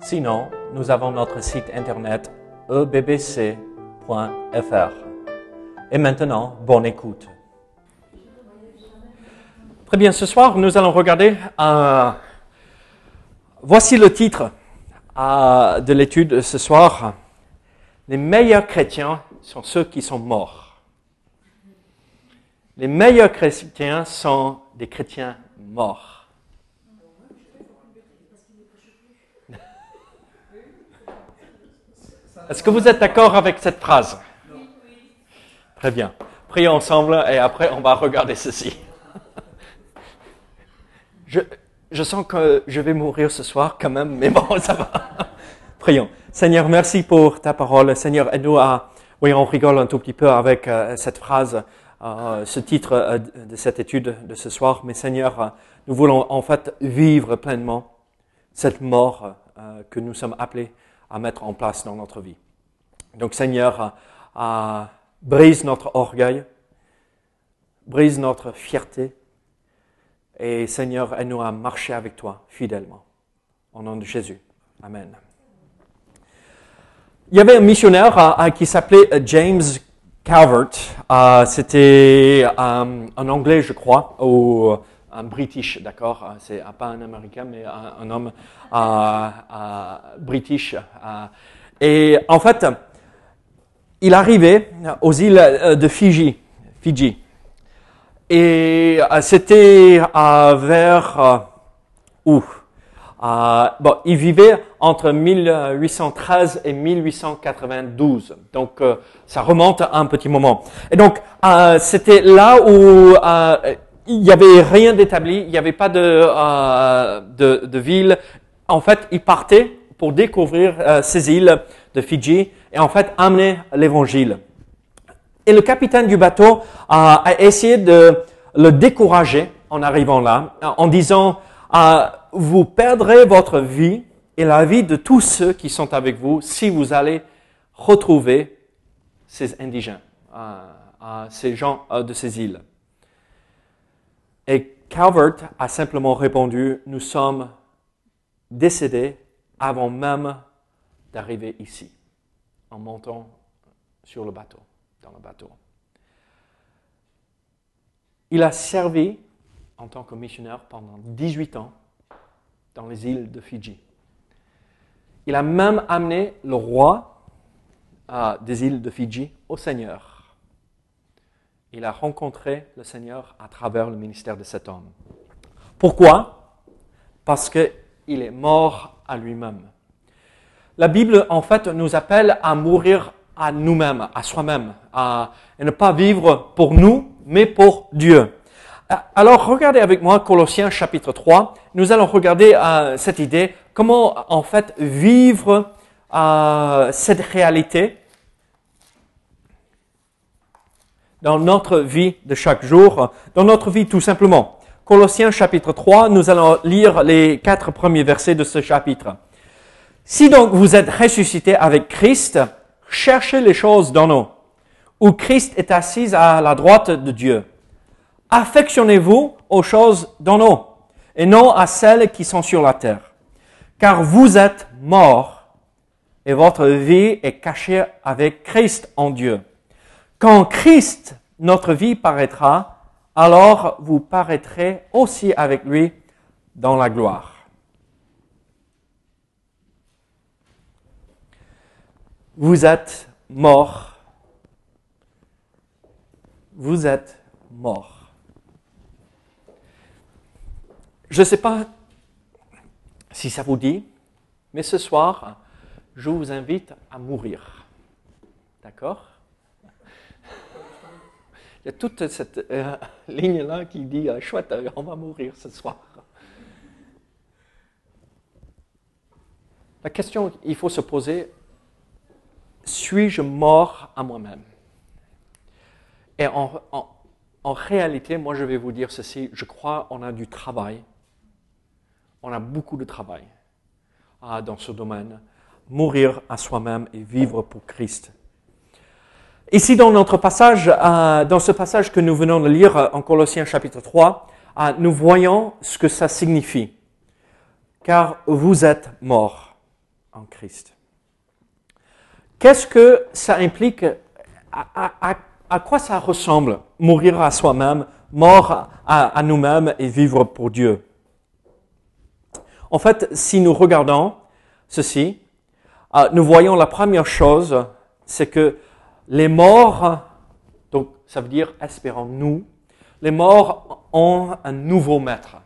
Sinon, nous avons notre site internet ebbc.fr. Et maintenant, bonne écoute. Très bien, ce soir, nous allons regarder. Euh, voici le titre euh, de l'étude ce soir. Les meilleurs chrétiens sont ceux qui sont morts. Les meilleurs chrétiens sont des chrétiens morts. Est-ce que vous êtes d'accord avec cette phrase? Très bien. Prions ensemble et après on va regarder ceci. Je, je sens que je vais mourir ce soir quand même, mais bon, ça va. Prions. Seigneur, merci pour ta parole. Seigneur, aide-nous à... Oui, on rigole un tout petit peu avec euh, cette phrase, euh, ce titre euh, de cette étude de ce soir, mais Seigneur, nous voulons en fait vivre pleinement cette mort que nous sommes appelés à mettre en place dans notre vie. Donc Seigneur, euh, brise notre orgueil, brise notre fierté, et Seigneur, aide-nous à marcher avec toi fidèlement. Au nom de Jésus. Amen. Il y avait un missionnaire euh, qui s'appelait James Calvert. Euh, c'était un anglais, je crois, ou un british, d'accord C'est pas un américain, mais un, homme british. et en fait, il arrivait aux îles euh, de. Fiji. Et euh, c'était vers euh, où? Bon, il vivait entre 1813 et 1892. Donc, ça remonte à un petit moment. Et donc, c'était là où il n'y avait rien d'établi, il n'y avait pas de, de, de, ville. En fait, il partait pour découvrir ces îles de Fidji et en fait amener l'évangile. Et le capitaine du bateau a, essayé de le décourager en arrivant là, en disant, euh, vous perdrez votre vie et la vie de tous ceux qui sont avec vous si vous allez retrouver ces indigènes, euh, euh, ces gens de ces îles. Et Calvert a simplement répondu, nous sommes décédés avant même d'arriver ici en montant sur le bateau, dans le bateau. Il a servi en tant que missionnaire pendant 18 ans dans les îles de Fidji. Il a même amené le roi des îles de Fidji au Seigneur. Il a rencontré le Seigneur à travers le ministère de cet homme. Pourquoi? Parce qu'il est mort à lui-même. La Bible, en fait, nous appelle à mourir à nous-mêmes, à soi-même, à, ne pas vivre pour nous, mais pour Dieu. Alors, regardez avec moi Colossiens chapitre 3. Nous allons regarder euh, cette idée, comment en fait vivre euh, cette réalité dans notre vie de chaque jour, dans notre vie tout simplement. Colossiens chapitre 3, nous allons lire les quatre premiers versets de ce chapitre. Si donc vous êtes ressuscité avec Christ, cherchez les choses d'en haut, où Christ est assis à la droite de Dieu. Affectionnez-vous aux choses d'en haut, et non à celles qui sont sur la terre. Car vous êtes morts, et votre vie est cachée avec Christ en Dieu. Quand Christ, notre vie, paraîtra, alors vous paraîtrez aussi avec lui dans la gloire. Vous êtes mort. Vous êtes mort. Je ne sais pas si ça vous dit, mais ce soir, je vous invite à mourir. D'accord? Il y a toute cette euh, ligne-là qui dit, euh, chouette, on va mourir ce soir. La question qu'il faut se poser, suis-je mort à moi-même? Et en, en, réalité, moi je vais vous dire ceci, je crois qu'on a du travail, on a beaucoup de travail ah, dans ce domaine. Mourir à soi-même et vivre pour Christ. Ici, dans notre passage, euh, dans ce passage que nous venons de lire euh, en Colossiens chapitre 3, euh, nous voyons ce que ça signifie. Car vous êtes morts en Christ. Qu'est-ce que ça implique? À, quoi ça ressemble mourir à soi-même, mort à, nous-mêmes et vivre pour Dieu? En fait, si nous regardons ceci, nous voyons la première chose, c'est que les morts, donc ça veut dire espérons-nous, les morts ont un nouveau maître.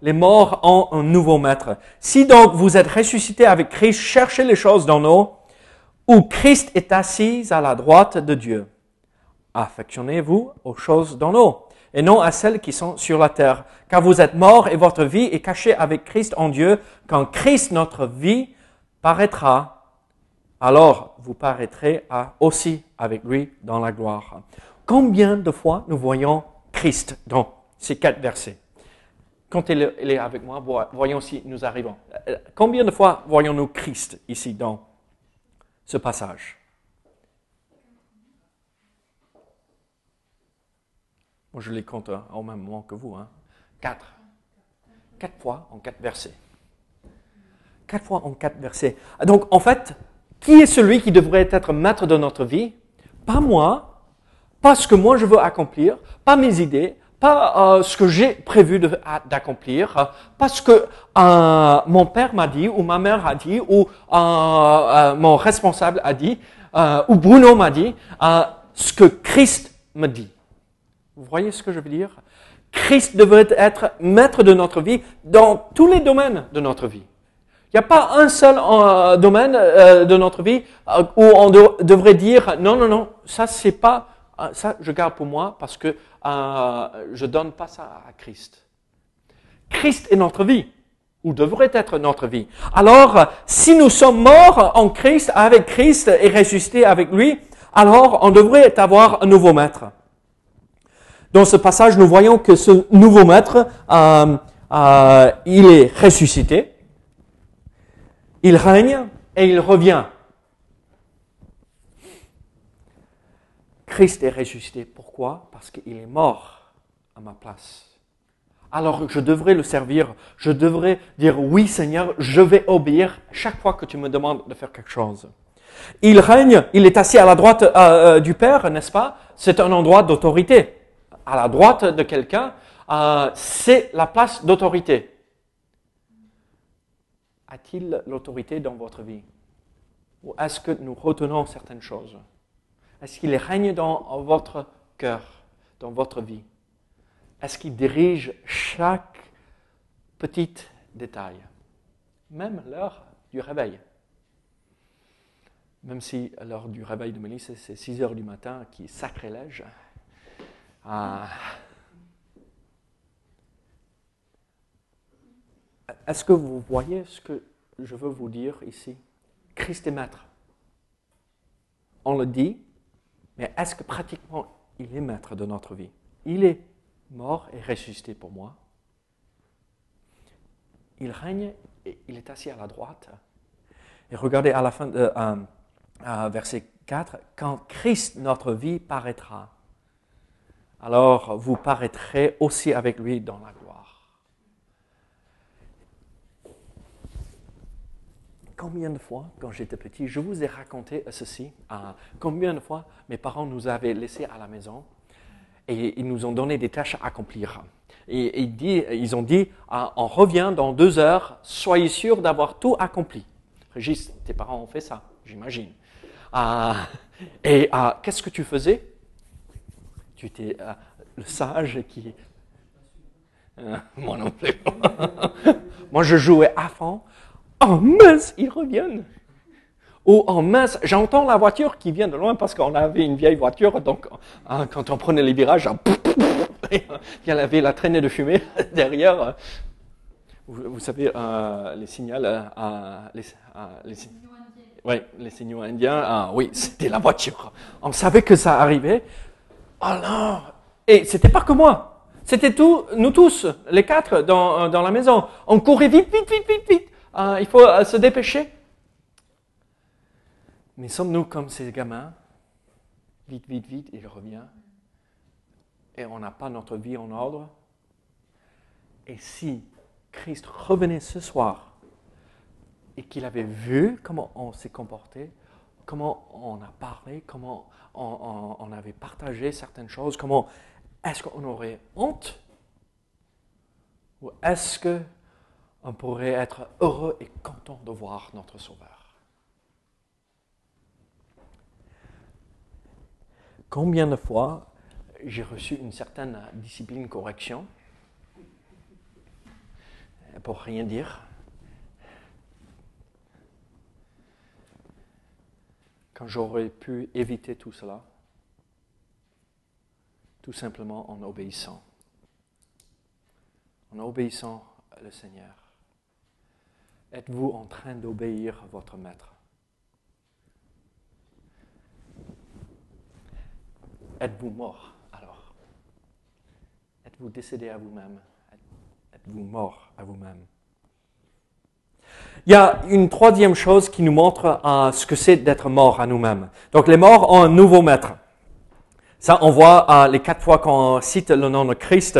Les morts ont un nouveau maître. Si donc vous êtes ressuscité avec Christ, cherchez les choses dans nous où Christ est assis à la droite de Dieu. Affectionnez-vous aux choses d'en haut et non à celles qui sont sur la terre, car vous êtes morts et votre vie est cachée avec Christ en Dieu. Quand Christ, notre vie, paraîtra, alors vous paraîtrez aussi avec lui dans la gloire. Combien de fois nous voyons Christ dans ces quatre versets? Quand il est avec moi, voyons si nous arrivons. Euh, combien de fois voyons-nous Christ ici dans ce passage? Moi, je les compte hein, au même moment que vous. Hein. Quatre. Quatre fois en quatre versets. Quatre fois en quatre versets. Donc, en fait, qui est celui qui devrait être maître de notre vie? Pas moi, pas ce que moi je veux accomplir, pas mes idées, pas euh, ce que j'ai prévu d'accomplir, euh, pas ce que euh, mon père m'a dit, ou ma mère a dit, ou mon responsable a dit, ou Bruno m'a dit, ce que Christ me dit. Vous voyez ce que je veux dire? Christ devrait être maître de notre vie dans tous les domaines de notre vie. Il n'y a pas un seul domaine de notre vie où on devrait dire non, non, non, ça c'est pas ah, ça, je garde pour moi parce que euh, je donne pas ça à Christ. Christ est notre vie, ou devrait être notre vie. Alors, si nous sommes morts en Christ, avec Christ et ressuscités avec lui, alors on devrait avoir un nouveau maître. Dans ce passage, nous voyons que ce nouveau maître, euh, euh, il est ressuscité, il règne et il revient. Christ est ressuscité. Pourquoi? Parce qu'il est mort à ma place. Alors je devrais le servir, je devrais dire oui Seigneur, je vais obéir chaque fois que tu me demandes de faire quelque chose. Il règne, il est assis à la droite euh, euh, du Père, n'est-ce pas? C'est un endroit d'autorité. À la droite de quelqu'un, euh, c'est la place d'autorité. A-t-il l'autorité dans votre vie? Ou est-ce que nous retenons certaines choses? Est-ce qu'il règne dans votre cœur, dans votre vie? Est-ce qu'il dirige chaque petit détail? Même l'heure du réveil. Même si l'heure du réveil de Mélisse, c'est 6 heures du matin, qui est sacrilège. Ah. Est-ce que vous voyez ce que je veux vous dire ici? Christ est maître. On le dit, mais est-ce que pratiquement il est maître de notre vie? Il est mort et ressuscité pour moi. Il règne et il est assis à la droite. Et regardez à la fin de euh, verset 4, quand Christ, notre vie, paraîtra, alors vous paraîtrez aussi avec lui dans la Combien de fois, quand j'étais petit, je vous ai raconté ceci, combien de fois mes parents nous avaient laissés à la maison et ils nous ont donné des tâches à accomplir. Et, ils ont dit, ah, on revient dans deux heures, soyez sûr d'avoir tout accompli. Régis, tes parents ont fait ça, j'imagine. Ah, et ah, qu'est-ce que tu faisais? Tu étais le sage qui... moi non plus. moi, je jouais à fond oh mince, ils reviennent. Ou oh mince, j'entends la voiture qui vient de loin parce qu'on avait une vieille voiture, donc hein, quand on prenait les virages, il y avait la traînée de fumée derrière. vous, savez, euh, les signaux, euh, les, les, signaux indiens, ah, oui, c'était la voiture. On savait que ça arrivait. Alors, et c'était pas que moi. C'était tout, nous tous, les quatre dans, dans la maison. On courait vite, vite, vite, vite, vite. Il faut se dépêcher. Mais sommes-nous comme ces gamins? Vite, vite, vite, il revient. Et on n'a pas notre vie en ordre. Et si Christ revenait ce soir et qu'il avait vu comment on s'est comporté, comment on a parlé, comment on, avait partagé certaines choses, comment est-ce qu'on aurait honte? Ou est-ce qu'on pourrait être heureux et content de voir notre Sauveur Combien de fois j'ai reçu une certaine discipline correction pour rien dire? Quand j'aurais pu éviter tout cela, tout simplement en obéissant, en obéissant au Seigneur. Êtes-vous en train d'obéir à votre maître? Êtes-vous mort alors? Êtes-vous décédé à vous-même? Êtes-vous mort à vous-même? Il y a une troisième chose qui nous montre ce que c'est d'être mort à nous-mêmes. Donc les morts ont un nouveau maître. Ça, on voit les quatre fois qu'on cite le nom de Christ,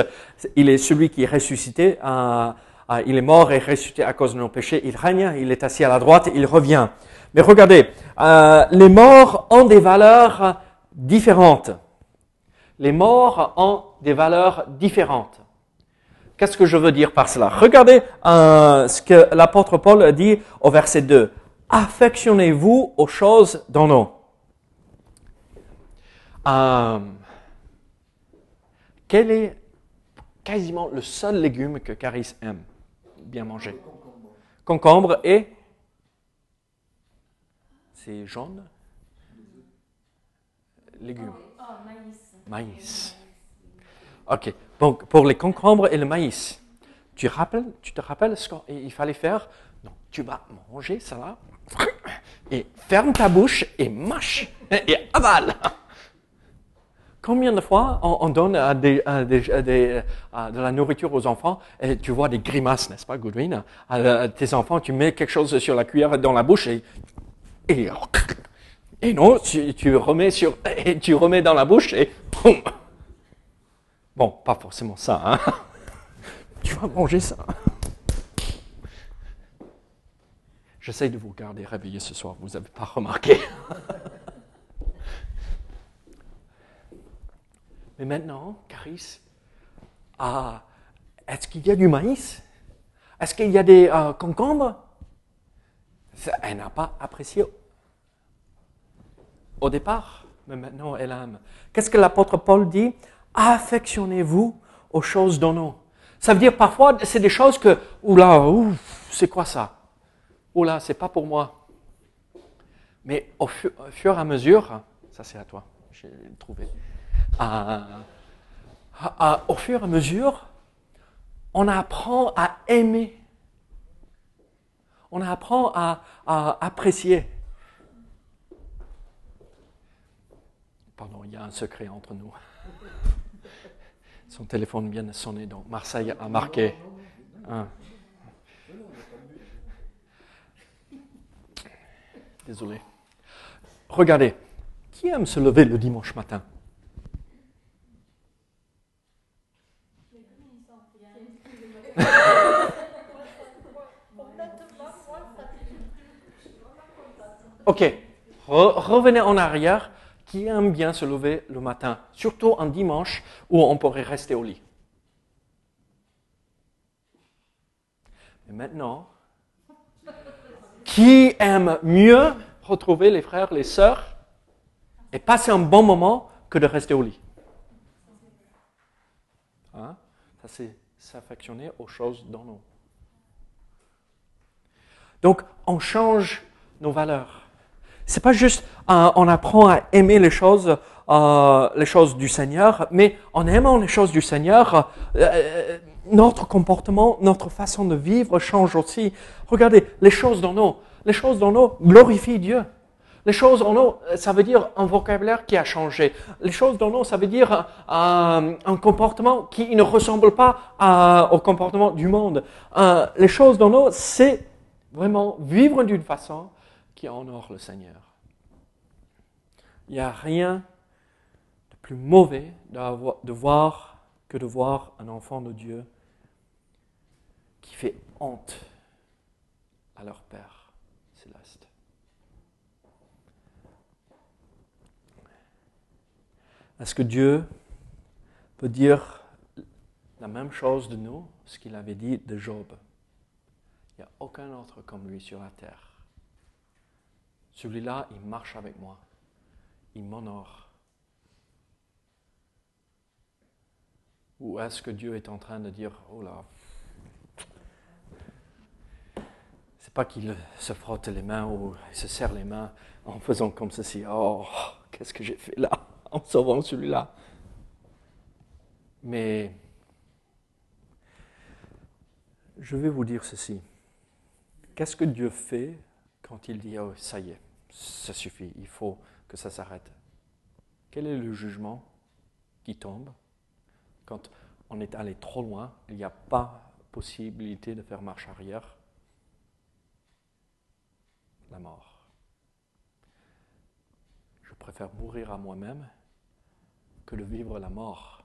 il est celui qui est ressuscité. Euh, il est mort et ressuscité à cause de nos péchés. Il règne, il est assis à la droite, il revient. Mais regardez, les morts ont des valeurs différentes. Les morts ont des valeurs différentes. Qu'est-ce que je veux dire par cela? Regardez euh, ce que l'apôtre Paul dit au verset 2. Affectionnez-vous aux choses d'en haut. Euh, quel est quasiment le seul légume que Caris aime? Bien manger Concombre et c'est jaune Légumes. Maïs. Maïs. Ok. Donc, pour les concombres et le maïs, tu, rappelles, tu te rappelles ce qu'il fallait faire? Non, tu vas manger ça là, et ferme ta bouche et mâche, et avale. Combien de fois on, donne de la nourriture aux enfants et tu vois des grimaces, n'est-ce pas, Goodwin? À, Tes enfants, tu mets quelque chose sur la cuillère dans la bouche et, et, non, tu remets dans la bouche et Bon, pas forcément ça, hein. Tu vas manger ça. J'essaie de vous garder réveillé ce soir, vous n'avez pas remarqué. Mais maintenant, Caris, ah, est-ce qu'il y a du maïs? Est-ce qu'il y a des euh, concombres? Elle n'a pas apprécié au départ, mais maintenant elle aime. Qu'est-ce que l'apôtre Paul dit? Affectionnez-vous aux choses haut. Ça veut dire parfois, c'est des choses que, oula, c'est quoi ça? Oula, c'est pas pour moi. Mais au, fur, et à mesure, ça c'est à toi, j'ai trouvé. Au fur et à mesure, on apprend à aimer. On apprend à apprécier. Pardon, il y a un secret entre nous. Son téléphone vient de sonner, donc Marseille a marqué. Désolé. Regardez, qui aime se lever le dimanche matin? Ok, revenez en arrière qui aime bien se lever le matin, surtout un dimanche où on pourrait rester au lit. Mais maintenant, qui aime mieux retrouver les frères, les sœurs et passer un bon moment que de rester au lit? Hein? Ça, c'est s'affectionner aux choses dans nous. Donc, on change nos valeurs. C'est pas juste euh, on apprend à aimer les choses, euh, les choses du Seigneur, mais en aimant les choses du Seigneur, euh, notre comportement, notre façon de vivre change aussi. Regardez, les choses dans nous, les choses dans nous glorifient Dieu. Les choses en nous, ça veut dire un vocabulaire qui a changé. Les choses dans nous, ça veut dire euh, un comportement qui ne ressemble pas au comportement du monde. Euh, les choses dans nous, c'est vraiment vivre d'une façon honore le Seigneur. Il n'y a rien de plus mauvais de voir que de voir un enfant de Dieu qui fait honte à leur Père céleste. Est-ce que Dieu peut dire la même chose de nous, ce qu'il avait dit de Job? Il n'y a aucun autre comme lui sur la terre. Celui-là, il marche avec moi. Il m'honore. Ou est-ce que Dieu est en train de dire, oh là, c'est pas qu'il se frotte les mains ou il se serre les mains en faisant comme ceci, oh, qu'est-ce que j'ai fait là en sauvant celui-là. Mais je vais vous dire ceci. Qu'est-ce que Dieu fait quand il dit, oh, ça y est, ça suffit, il faut que ça s'arrête Quel est le jugement qui tombe quand on est allé trop loin, il n'y a pas possibilité de faire marche arrière? La mort. Je préfère mourir à moi-même que de vivre la mort,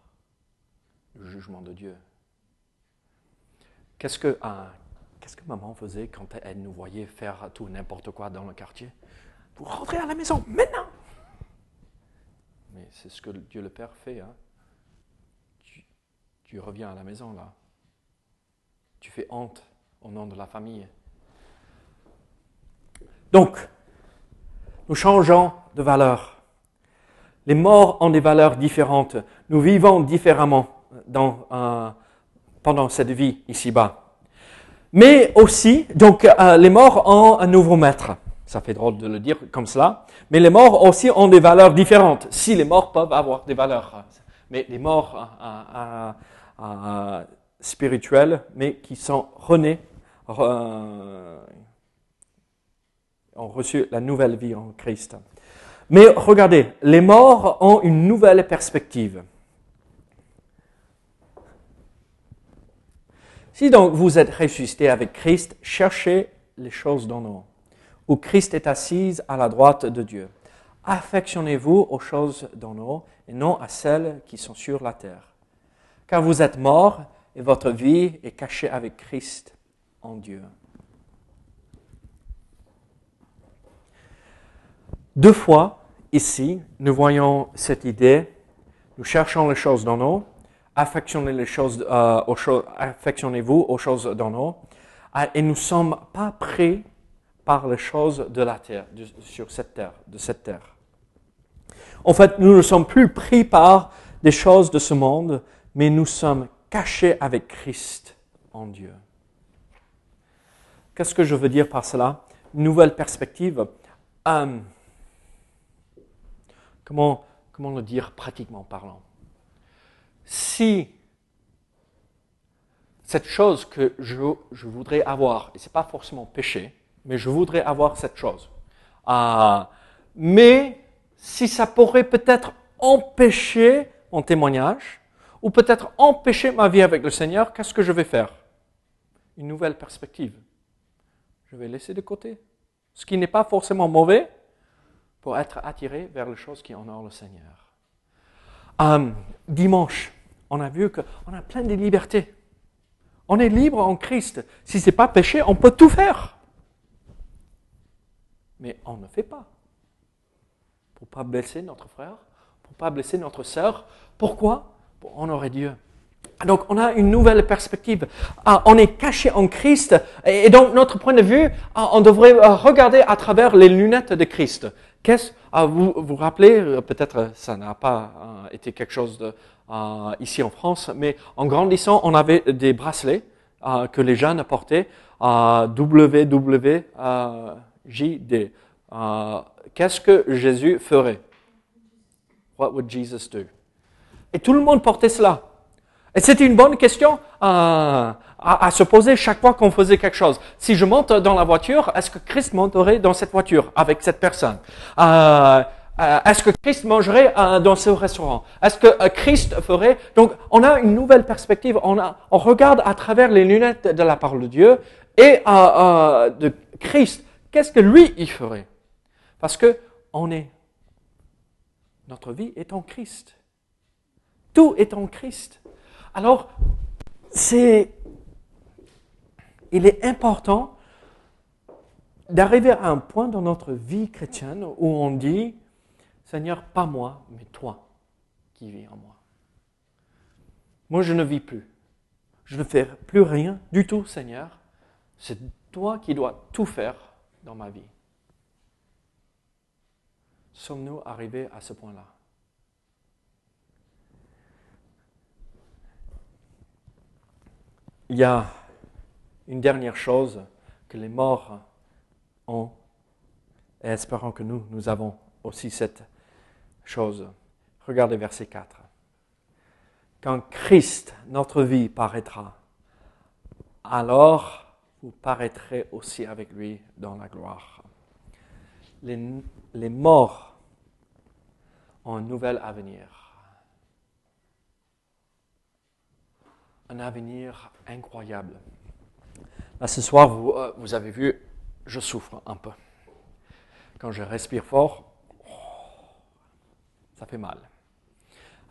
le jugement de Dieu. Qu'est-ce que, ah, qu'est-ce que maman faisait quand elle nous voyait faire tout n'importe quoi dans le quartier? Vous rentrez à la maison maintenant Mais c'est ce que Dieu le Père fait. Hein? Tu, tu reviens à la maison là. Tu fais honte au nom de la famille. Donc, nous changeons de valeur. Les morts ont des valeurs différentes. Nous vivons différemment dans, euh, pendant cette vie ici-bas. Mais aussi, donc euh, les morts ont un nouveau maître. Ça fait drôle de le dire comme cela. Mais les morts aussi ont des valeurs différentes. Si les morts peuvent avoir des valeurs. Mais les morts euh, spirituels, mais qui sont renés, ont reçu la nouvelle vie en Christ. Mais regardez, les morts ont une nouvelle perspective. Si donc vous êtes ressuscité avec Christ, cherchez les choses d'en haut, où Christ est assis à la droite de Dieu. Affectionnez-vous aux choses d'en haut et non à celles qui sont sur la terre. Car vous êtes morts et votre vie est cachée avec Christ en Dieu. Deux fois, Ici, nous voyons cette idée, nous cherchons les choses les choses, euh, affectionnez-vous aux choses dans nous, euh, et nous ne sommes pas pris par les choses de la terre, sur cette terre, de cette terre. En fait, nous ne sommes plus pris par des choses de ce monde, mais nous sommes cachés avec Christ en Dieu. Qu'est-ce que je veux dire par cela? Nouvelle perspective. Euh, Comment, comment le dire pratiquement parlant? Si cette chose que je, je voudrais avoir, et ce n'est pas forcément péché, mais je voudrais avoir cette chose, euh, mais si ça pourrait peut-être empêcher mon témoignage, ou peut-être empêcher ma vie avec le Seigneur, qu'est-ce que je vais faire? Une nouvelle perspective. Je vais laisser de côté. Ce qui n'est pas forcément mauvais, pour être attiré vers les choses qui honorent le Seigneur. Euh, dimanche, on a vu qu'on a plein de libertés. On est libre en Christ. Si ce n'est pas péché, on peut tout faire. Mais on ne fait pas. Pour ne pas blesser notre frère, pour ne pas blesser notre sœur. Pourquoi? Pour honorer Dieu. Donc, on a une nouvelle perspective. Ah, on est caché en Christ. Et donc, notre point de vue, ah, on devrait euh, regarder à travers les lunettes de Christ. Qu'est-ce, ah, vous vous rappelez, euh, peut-être euh, ça n'a pas été quelque chose de, ici en France, mais en grandissant, on avait des bracelets que les jeunes portaient, WWJD, euh, qu'est-ce que Jésus ferait? What would Jesus do? Et tout le monde portait cela. Et c'était une bonne question à, à, se poser chaque fois qu'on faisait quelque chose. Si je monte dans la voiture, est-ce que Christ monterait dans cette voiture avec cette personne? Euh, euh, Est-ce que Christ mangerait euh, dans ce restaurant? Est-ce que Christ ferait? Donc, on a une nouvelle perspective. On, on regarde à travers les lunettes de la parole de Dieu et de Christ. Qu'est-ce que lui il ferait? Parce que est, notre vie est en Christ. Tout est en Christ. Alors, c'est, il est important d'arriver à un point dans notre vie chrétienne où on dit, Seigneur, pas moi, mais toi qui vis en moi. Moi, je ne vis plus. Je ne fais plus rien du tout, Seigneur. C'est toi qui dois tout faire dans ma vie. Sommes-nous arrivés à ce point-là? Il y a une dernière chose que les morts ont, et espérons que nous, nous avons aussi cette chose. Regardez verset 4. Quand Christ, notre vie, paraîtra, alors vous paraîtrez aussi avec lui dans la gloire. Les, les morts ont un nouvel avenir. Un avenir incroyable. Là, ce soir, vous, euh, vous avez vu, je souffre un peu. Quand je respire fort, ça fait mal.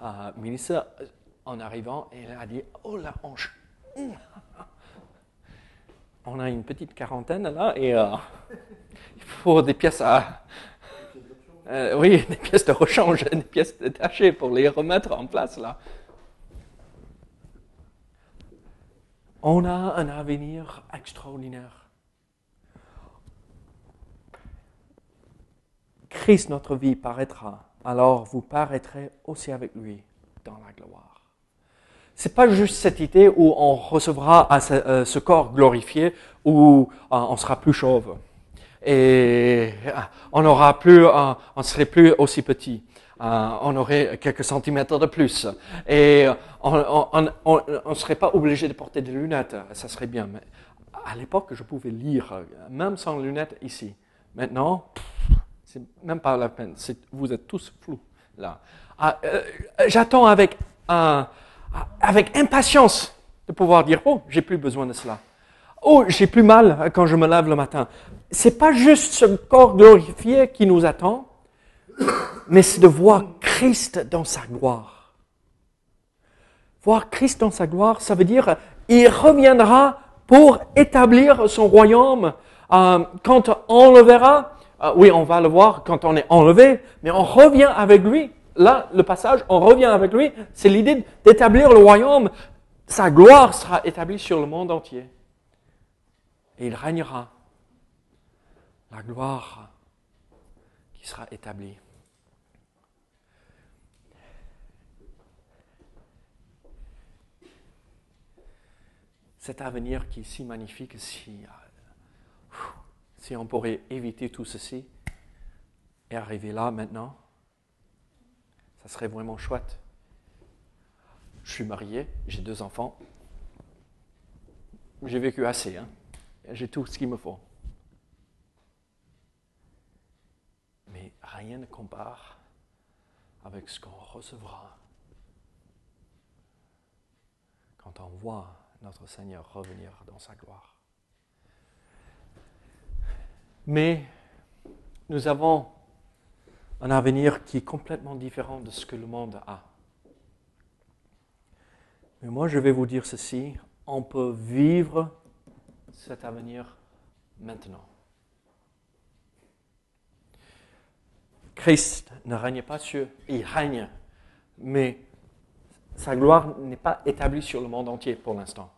Euh, en arrivant, elle a dit Oh la hanche On a une petite quarantaine là et euh, il faut des pièces à. Euh, oui, des pièces de rechange, des pièces détachées pour les remettre en place là. On a un avenir extraordinaire. Christ, notre vie, paraîtra alors vous paraîtrez aussi avec lui dans la gloire. C'est pas juste cette idée où on recevra euh, ce, corps glorifié où euh, on sera plus chauve et euh, on aura plus, on serait plus aussi petit. on aurait quelques centimètres de plus et on ne serait pas obligé de porter des lunettes. Ça serait bien. À l'époque, je pouvais lire même sans lunettes ici. Maintenant, c'est même pas la peine. Vous êtes tous flous là. Ah, j'attends avec, avec impatience de pouvoir dire oh j'ai plus besoin de cela. Oh j'ai plus mal quand je me lève le matin. C'est pas juste ce corps glorifié qui nous attend, mais c'est de voir Christ dans sa gloire. Voir Christ dans sa gloire, ça veut dire il reviendra pour établir son royaume. Euh, quand on le verra, ah oui, on va le voir quand on est enlevé, mais on revient avec lui. Là, le passage, on revient avec lui, c'est l'idée d'établir le royaume. Sa gloire sera établie sur le monde entier. Et il régnera. La gloire qui sera établie. Cet avenir qui est si magnifique, si si on pourrait éviter tout ceci et arriver là maintenant, serait vraiment chouette. Je suis marié, j'ai deux enfants. J'ai vécu assez, hein? j'ai tout ce qu'il me faut. Mais rien ne compare avec ce qu'on recevra quand on voit notre Seigneur revenir dans sa gloire. Mais nous avons un avenir qui est complètement différent de ce que le monde a. Mais moi, je vais vous dire ceci, on peut vivre cet avenir maintenant. Christ ne règne pas sur, il règne, mais sa gloire n'est pas établie sur le monde entier pour l'instant.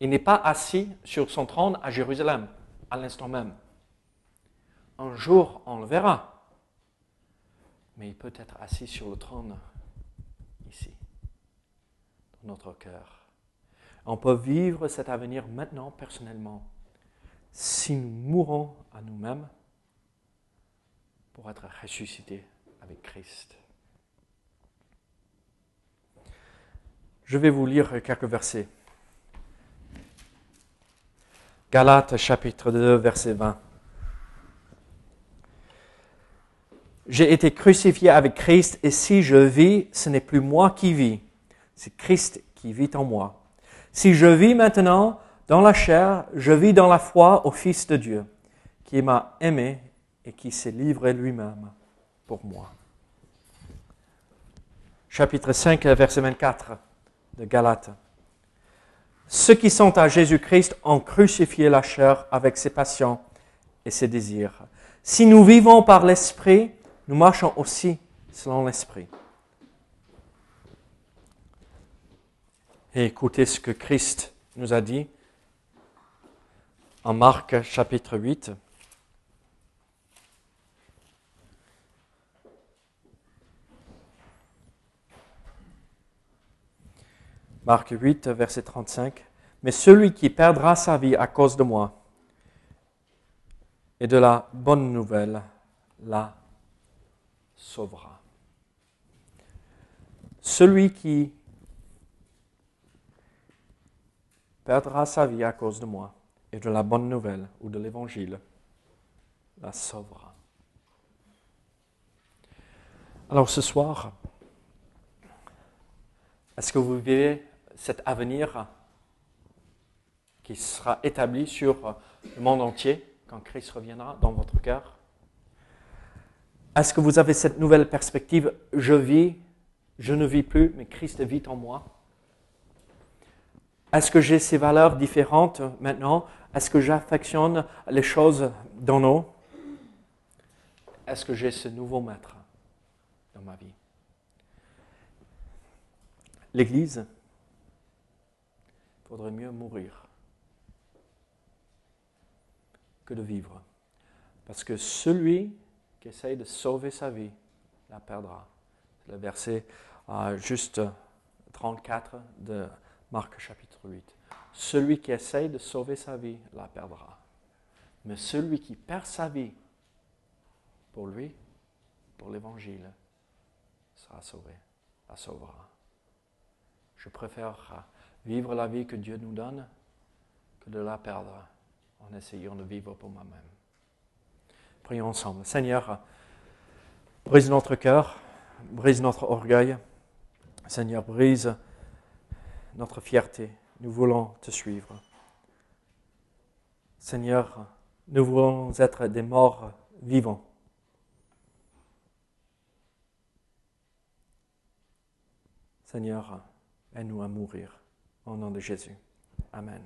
Il n'est pas assis sur son trône à Jérusalem à l'instant même. Un jour, on le verra. Mais il peut être assis sur le trône ici, dans notre cœur. On peut vivre cet avenir maintenant personnellement. Si nous mourons à nous-mêmes, pour être ressuscité avec Christ. Je vais vous lire quelques versets. Galates chapitre 2, verset 20. J'ai été crucifié avec Christ et si je vis, ce n'est plus moi qui vis, c'est Christ qui vit en moi. Si je vis maintenant dans la chair, je vis dans la foi au Fils de Dieu, qui m'a aimé et qui s'est livré lui-même pour moi. Chapitre 5, verset 24 de Galates. Ceux qui sont à Jésus-Christ ont crucifié la chair avec ses passions et ses désirs. Si nous vivons par l'Esprit, nous marchons aussi selon l'Esprit. Et écoutez ce que Christ nous a dit en Marc chapitre 8. Marc 8, verset 35. Mais celui qui perdra sa vie à cause de moi et de la bonne nouvelle la sauvera. Celui qui perdra sa vie à cause de moi et de la bonne nouvelle ou de l'évangile la sauvera. Alors ce soir, est-ce que vous vivez cet avenir qui sera établi sur le monde entier quand Christ reviendra dans votre cœur? Est-ce que vous avez cette nouvelle perspective. Je vis, je ne vis plus, mais Christ vit en moi. Est-ce que j'ai ces valeurs différentes maintenant? Est-ce que j'affectionne les choses d'en haut Est-ce que j'ai ce nouveau maître dans ma vie? L'Église, il faudrait mieux mourir que de vivre. Parce que celui qui essaye de sauver sa vie la perdra. C'est le verset euh, juste 34 de Marc chapitre 8. Celui qui essaye de sauver sa vie la perdra. Mais celui qui perd sa vie pour lui, pour l'évangile, sera sauvé, la sauvera. Je préfère vivre la vie que Dieu nous donne que de la perdre en essayant de vivre pour moi-même. Prions ensemble. Seigneur, brise notre cœur, brise notre orgueil. Seigneur, brise notre fierté. Nous voulons te suivre. Seigneur, nous voulons être des morts vivants. Seigneur, aide-nous à mourir. Au nom de Jésus. Amen.